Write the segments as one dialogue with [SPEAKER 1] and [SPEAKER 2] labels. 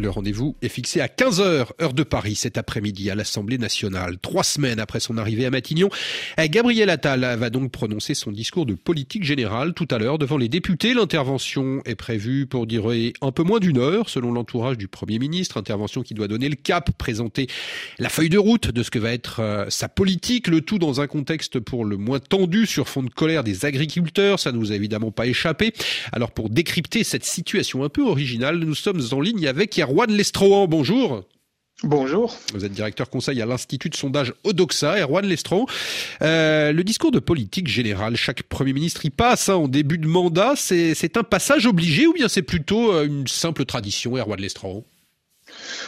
[SPEAKER 1] Le rendez-vous est fixé à 15h, heure de Paris, cet après-midi à l'Assemblée nationale. Trois semaines après son arrivée à Matignon, Gabriel Attal va donc prononcer son discours de politique générale tout à l'heure devant les députés. L'intervention est prévue pour durer un peu moins d'une heure, selon l'entourage du Premier ministre. Intervention qui doit donner le cap, présenter la feuille de route de ce que va être euh, sa politique, le tout dans un contexte pour le moins tendu sur fond de colère des agriculteurs. Ça ne nous a évidemment pas échappé. Alors pour décrypter cette situation un peu originale, nous sommes en ligne avec Erwan Lestrohan, bonjour.
[SPEAKER 2] Bonjour.
[SPEAKER 1] Vous êtes directeur conseil à l'Institut de sondage Odoxa, Erwan Lestron. Euh, le discours de politique générale, chaque Premier ministre y passe hein, en début de mandat. C'est un passage obligé ou bien c'est plutôt euh, une simple tradition, Erwan Lestron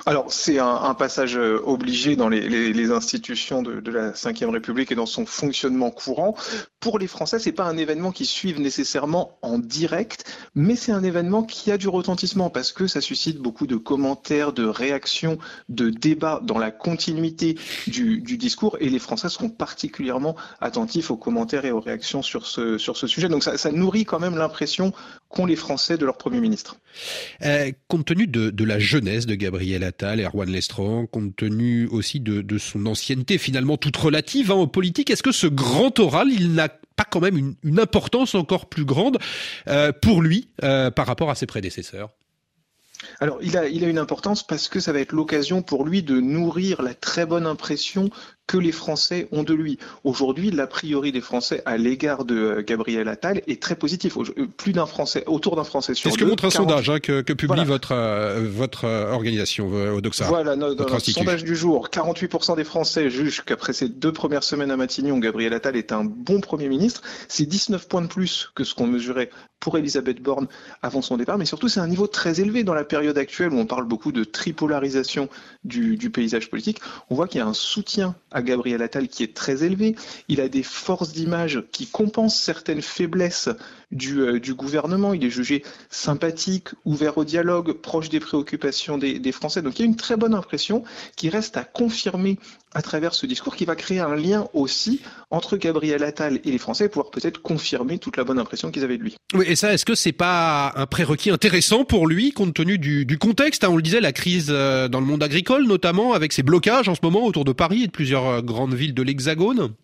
[SPEAKER 2] alors, c'est un, passage euh, obligé dans les, institutions de, la Ve République et dans son fonctionnement courant. Pour les Français, c'est pas un événement qui suivent nécessairement en direct, mais c'est un événement qui a du retentissement parce que ça suscite beaucoup de commentaires, de réactions, de débats dans la continuité du, discours et les Français seront particulièrement attentifs aux commentaires et aux réactions sur ce, sujet. Donc, ça nourrit quand même l'impression qu'ont les Français de leur Premier ministre.
[SPEAKER 1] Euh, compte tenu de, de, la jeunesse de Gabriel Attal, Erwan Lestran, compte tenu aussi de, de son ancienneté finalement toute relative hein, en politique, est-ce que ce grand oral, il n'a pas quand même une, une importance encore plus grande euh, pour lui euh, par rapport à ses prédécesseurs?
[SPEAKER 2] Alors, il a, il a une importance parce que ça va être l'occasion pour lui de nourrir la très bonne impression que les Français ont de lui. Aujourd'hui, l'a priori des Français à l'égard de euh, Gabriel Attal est très positif. Euh, plus d'un Français, autour d'un Français sur
[SPEAKER 1] C'est ce que montre un sondage hein, que, que, publie votre, euh, votre organisation, Odoxa.
[SPEAKER 2] Voilà, notre, sondage du jour. 48% des Français jugent qu'après ces deux premières semaines à Matignon, Gabriel Attal est un bon Premier ministre. C'est 19 points de plus que ce qu'on mesurait pour Elisabeth Borne avant son départ, mais surtout c'est un niveau très élevé dans la période actuelle où on parle beaucoup de tripolarisation du, paysage politique. On voit qu'il y a un soutien à Gabriel Attal qui est très élevé. Il a des forces d'image qui compensent certaines faiblesses du, euh, du, gouvernement. Il est jugé sympathique, ouvert au dialogue, proche des préoccupations des, Français. Donc il y a une très bonne impression qui reste à confirmer à travers ce discours qui va créer un lien aussi entre Gabriel Attal et les Français et pouvoir peut-être confirmer toute la bonne impression qu'ils avaient de lui.
[SPEAKER 1] Et ça, est-ce que c'est pas un prérequis intéressant pour lui, compte tenu du, contexte hein, On le disait, la crise euh, dans le monde agricole, notamment avec ces blocages en ce moment autour de Paris et de plusieurs euh, grandes villes de l'Hexagone?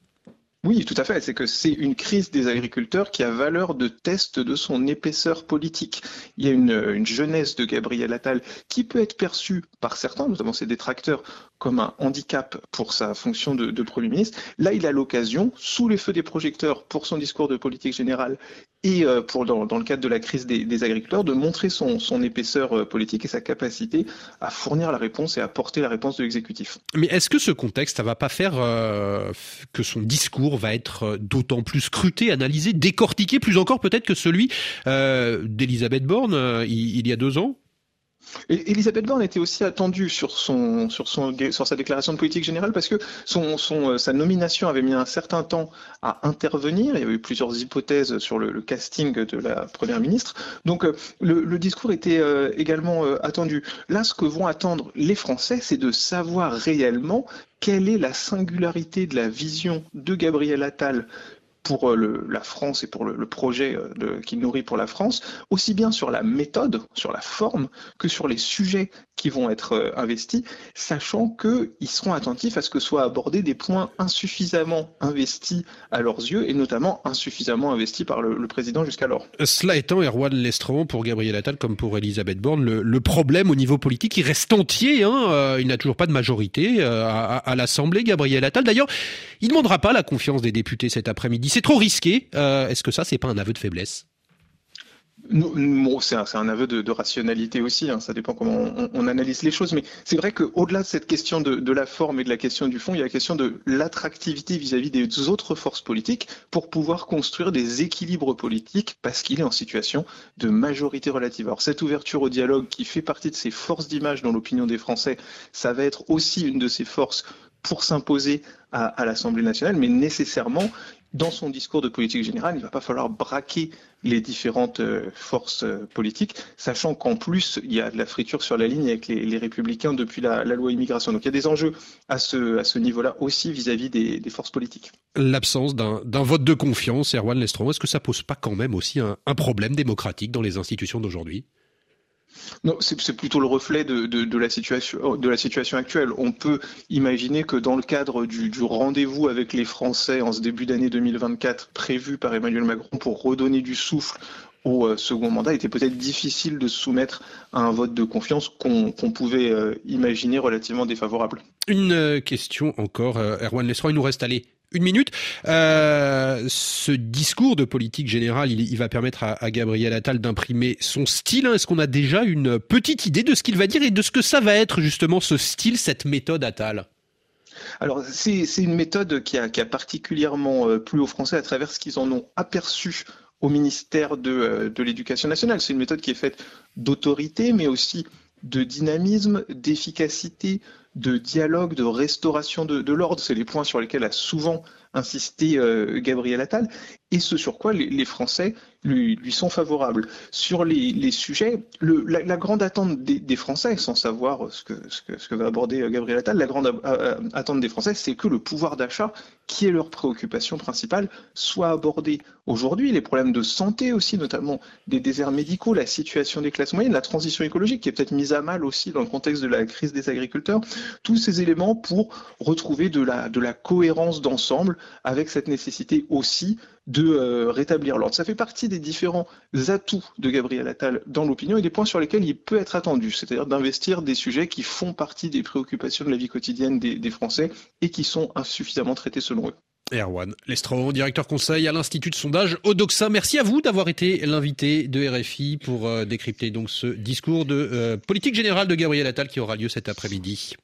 [SPEAKER 2] Oui, tout à fait. C'est que c'est une crise des agriculteurs qui a valeur de test de son épaisseur politique. Il y a une, jeunesse de Gabriel Attal qui peut être perçue par certains, notamment ses détracteurs, comme un handicap pour sa fonction de Premier ministre. Là, il a l'occasion, sous les feux des projecteurs, pour son discours de politique générale et euh, pour, dans, le cadre de la crise des, agriculteurs, de montrer son, épaisseur euh, politique et sa capacité à fournir la réponse et à porter la réponse de l'exécutif.
[SPEAKER 1] Mais est-ce que ce contexte, ça va pas faire euh, que son discours va être d'autant plus scruté, analysé, décortiqué, plus encore peut-être que celui d'Elisabeth Borne il y a deux ans?
[SPEAKER 2] Elisabeth Borne était aussi attendue sur, son, sur, son, sur sa déclaration de politique générale parce que son, son, euh, sa nomination avait mis un certain temps à intervenir. Il y avait eu plusieurs hypothèses sur le, casting de la Première ministre. Donc euh, le, discours était euh, également attendu. Là, ce que vont attendre les Français, c'est de savoir réellement quelle est la singularité de la vision de Gabriel Attal pour euh, la France et pour le, projet euh, qu'il nourrit pour la France, aussi bien sur la méthode, sur la forme, que sur les sujets qui vont être euh, investis, sachant qu'ils seront attentifs à ce que soient abordés des points insuffisamment investis à leurs yeux, et notamment insuffisamment investis par le, président jusqu'alors.
[SPEAKER 1] Cela étant, Erwan Lestron, pour Gabriel Attal comme pour Elisabeth Borne, le, le problème au niveau politique, il reste entier. Hein, il n'a toujours pas de majorité à, à l'Assemblée, Gabriel Attal. D'ailleurs, il ne demandera pas la confiance des députés cet après-midi c'est trop risqué. Euh, est-ce que ça, c'est pas un aveu de faiblesse?
[SPEAKER 2] C'est un, aveu de, rationalité aussi, hein. ça dépend comment on, analyse les choses, mais c'est vrai qu'au-delà de cette question de, la forme et de la question du fond, il y a la question de l'attractivité vis-à-vis des autres forces politiques pour pouvoir construire des équilibres politiques parce qu'il est en situation de majorité relative. Alors cette ouverture au dialogue qui fait partie de ces forces d'image dans l'opinion des Français, ça va être aussi une de ces forces pour s'imposer à l'Assemblée nationale, mais nécessairement, dans son discours de politique générale, il ne va pas falloir braquer les différentes euh, forces euh, politiques, sachant qu'en plus, il y a de la friture sur la ligne avec les, républicains depuis la, loi immigration. Donc il y a des enjeux à ce, niveau-là aussi vis-à-vis des, forces politiques.
[SPEAKER 1] L'absence d'un vote de confiance, Erwan Lestron, est-ce que ça pose pas quand même aussi un problème démocratique dans les institutions d'aujourd'hui?
[SPEAKER 2] Non, c'est plutôt le reflet de, la situation, de la situation actuelle. On peut imaginer que dans le cadre du, rendez-vous avec les Français en ce début d'année 2024 prévu par Emmanuel Macron pour redonner du souffle au euh, second mandat, il était peut-être difficile de se soumettre à un vote de confiance qu'on pouvait euh, imaginer relativement défavorable.
[SPEAKER 1] Une euh, question encore, Erwan Lesroy, il nous reste allé une minute. Euh, ce discours de politique générale, il, va permettre à, Gabriel Attal d'imprimer son style. Hein. Est-ce qu'on a déjà une petite idée de ce qu'il va dire et de ce que ça va être justement ce style, cette méthode Attal?
[SPEAKER 2] Alors, c'est une méthode qui a, particulièrement euh, plu aux Français à travers ce qu'ils en ont aperçu au ministère euh, de l'Éducation nationale. C'est une méthode qui est faite d'autorité, mais aussi de dynamisme, d'efficacité, de dialogue, de restauration de, l'ordre. C'est les points sur lesquels a souvent insisté euh, Gabriel Attal, et ce sur quoi les, Français lui, sont favorables. Sur les, sujets, la, grande attente des, Français, sans savoir ce que, ce que, va aborder euh, Gabriel Attal, la grande euh, attente des Français, c'est que le pouvoir d'achat, qui est leur préoccupation principale, soit abordé. Aujourd'hui, les problèmes de santé aussi, notamment des déserts médicaux, la situation des classes moyennes, la transition écologique, qui est peut-être mise à mal aussi dans le contexte de la crise des agriculteurs, tous ces éléments pour retrouver de la, de la cohérence d'ensemble avec cette nécessité aussi de euh, rétablir l'ordre. Ça fait partie des différents atouts de Gabriel Attal dans l'opinion et des points sur lesquels il peut être attendu, c'est-à-dire d'investir des sujets qui font partie des préoccupations de la vie quotidienne des, Français et qui sont insuffisamment traités selon eux.
[SPEAKER 1] Erwan Lestron, directeur conseil à l'Institut de sondage Odoxa. Merci à vous d'avoir été l'invité de RFI pour euh, décrypter donc ce discours de euh, politique générale de Gabriel Attal qui aura lieu cet après-midi.